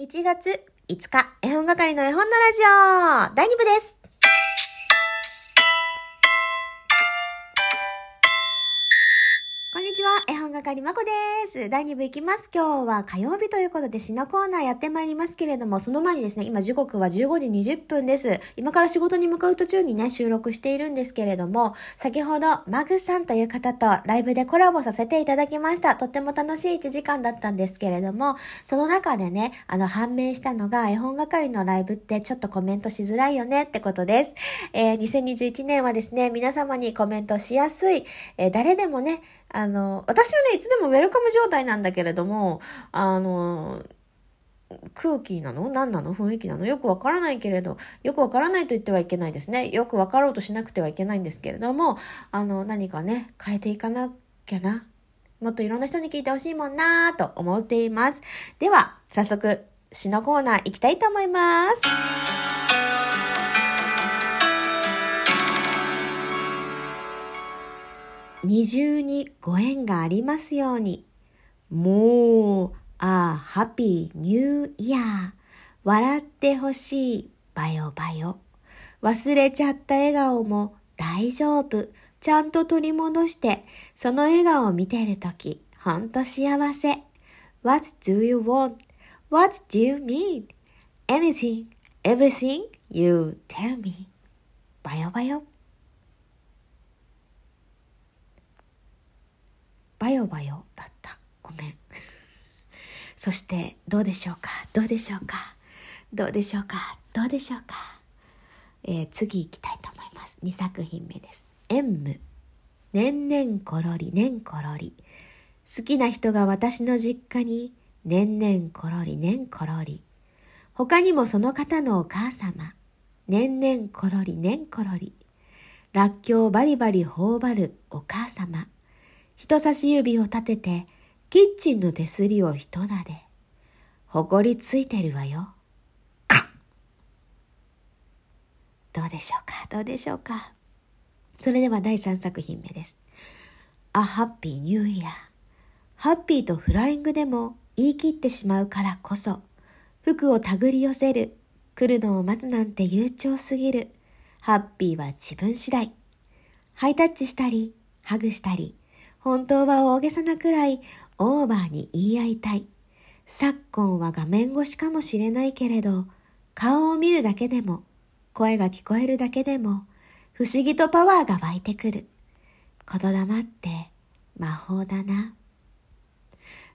1月5日、絵本係の絵本のラジオ第2部です。絵本係まこです。第2部いきます。今日は火曜日ということで、詩のコーナーやってまいりますけれども、その前にですね、今時刻は15時20分です。今から仕事に向かう途中にね、収録しているんですけれども、先ほど、マグさんという方とライブでコラボさせていただきました。とっても楽しい1時間だったんですけれども、その中でね、あの、判明したのが、絵本係のライブってちょっとコメントしづらいよねってことです。えー2021年はですね、皆様にコメントしやすい、えー誰でもね、あの、私はね、いつでもウェルカム状態なんだけれども、あの、空気なの？何なの？雰囲気なの？よくわからないけれど、よくわからないと言ってはいけないですね。よくわかろうとしなくてはいけないんですけれども、あの、何かね、変えていかなきゃな。もっといろんな人に聞いてほしいもんなと思っています。では、早速、詩のコーナー行きたいと思います。二重にご縁がありますように。もう、あ、ハッピーニューイヤー。笑ってほしい。バヨバヨ。忘れちゃった笑顔も大丈夫。ちゃんと取り戻して、その笑顔を見てるとき、ほんと幸せ。What do you want?What do you need?Anything, everything you tell me. バヨバヨ。バヨバヨだった。ごめん。そして、どうでしょうか？どうでしょうか？どうでしょうか？どうでしょうか？えー次行きたいと思います。2作品目です。エンム。年々ころり、年ころり。好きな人が私の実家に、年々ころり、年ころり。他にもその方のお母様。年々ころり、年ころり。らっきょうバリバリ頬張るお母様。人差し指を立てて、キッチンの手すりを一なで。ほこりついてるわよ。かっどうでしょうか？どうでしょうか？それでは第3作品目です。A Happy New Year ハッピーとフライングでも言い切ってしまうからこそ、服を手繰り寄せる、来るのを待つなんて悠長すぎる。ハッピーは自分次第。ハイタッチしたり、ハグしたり、本当は大げさなくらいオーバーに言い合いたい。昨今は画面越しかもしれないけれど、顔を見るだけでも、声が聞こえるだけでも、不思議とパワーが湧いてくる。言霊って魔法だな。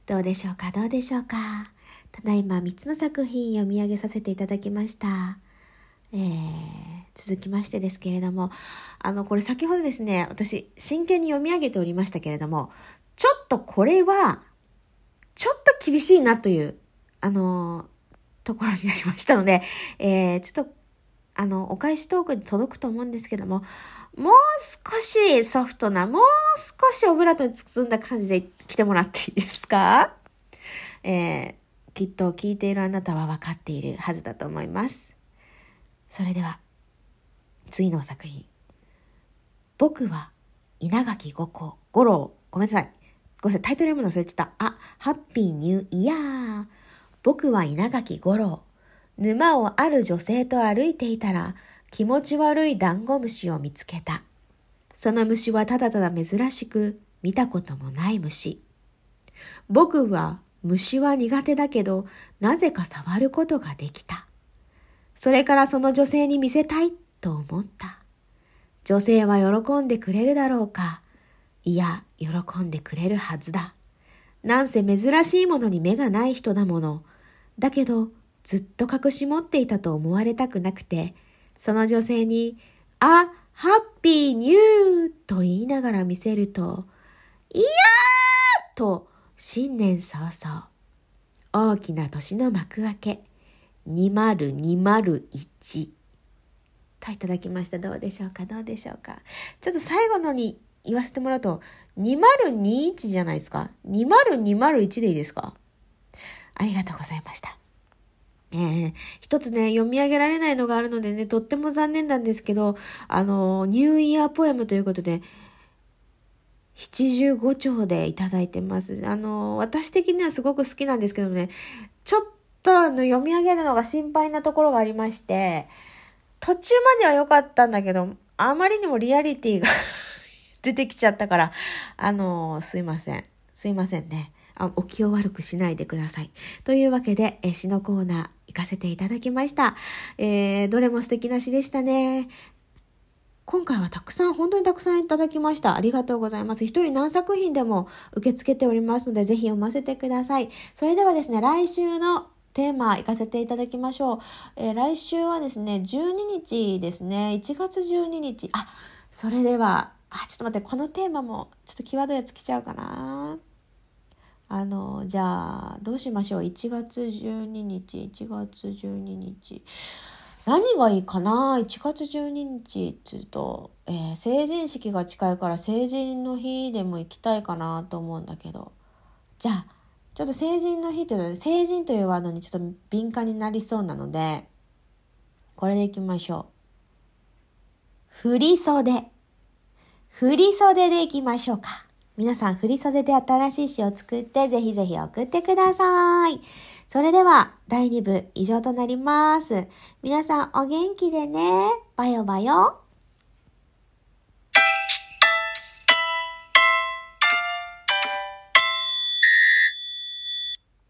どうでしょうかどうでしょうかただいま3つの作品読み上げさせていただきました。えー、続きましてですけれども、あの、これ先ほどですね、私、真剣に読み上げておりましたけれども、ちょっとこれは、ちょっと厳しいなという、あの、ところになりましたので、えー、ちょっと、あの、お返しトークに届くと思うんですけども、もう少しソフトな、もう少しオブラートに包んだ感じで来てもらっていいですか？えー、きっと聞いているあなたは分かっているはずだと思います。それでは、次の作品。僕は稲垣五郎、五郎、ごめんなさい。ごめんなさい、タイトル読むの忘れてた。あ、ハッピーニューイヤー。僕は稲垣五郎。沼をある女性と歩いていたら、気持ち悪いダンゴムシを見つけた。その虫はただただ珍しく、見たこともない虫。僕は虫は苦手だけど、なぜか触ることができた。それからその女性に見せたいと思った。女性は喜んでくれるだろうか。いや、喜んでくれるはずだ。なんせ珍しいものに目がない人だもの。だけど、ずっと隠し持っていたと思われたくなくて、その女性に、あ、ハッピーニューと言いながら見せると、いやーと、新年早々、大きな年の幕開け、2021といただきました。どうでしょうか？どうでしょうか？ちょっと最後のに言わせてもらうと、2021じゃないですか ?2021 でいいですか？ありがとうございました。えー、一つね、読み上げられないのがあるのでね、とっても残念なんですけど、あの、ニューイヤーポエムということで、七十五丁でいただいてます。あの、私的にはすごく好きなんですけどね、ちょっとあの読み上げるのが心配なところがありまして、途中までは良かったんだけど、あまりにもリアリティが 出てきちゃったから、あの、すいません。すいませんね。あお気を悪くしないでください。というわけで、え詩のコーナー行かせていただきました。えー、どれも素敵な詩でしたね。今回はたくさん、本当にたくさんいただきました。ありがとうございます。一人何作品でも受け付けておりますので、ぜひ読ませてください。それではですね、来週のテーマ行かせていただきましょう。えー、来週はですね、12日ですね、1月12日。あ、それでは、あ、ちょっと待って、このテーマもちょっと際どいやつ来ちゃうかな。あの、じゃあ、どうしましょう？1月12日、1月12日。何がいいかな ?1 月12日っていうと、えー、成人式が近いから成人の日でも行きたいかなと思うんだけど。じゃあ、ちょっと成人の日というのは、成人というワードにちょっと敏感になりそうなので、これでいきましょう。振り袖。振り袖でいきましょうか。皆さん、振り袖で新しい詩を作って、ぜひぜひ送ってください。それでは、第2部以上となります。皆さん、お元気でね。バヨバヨ。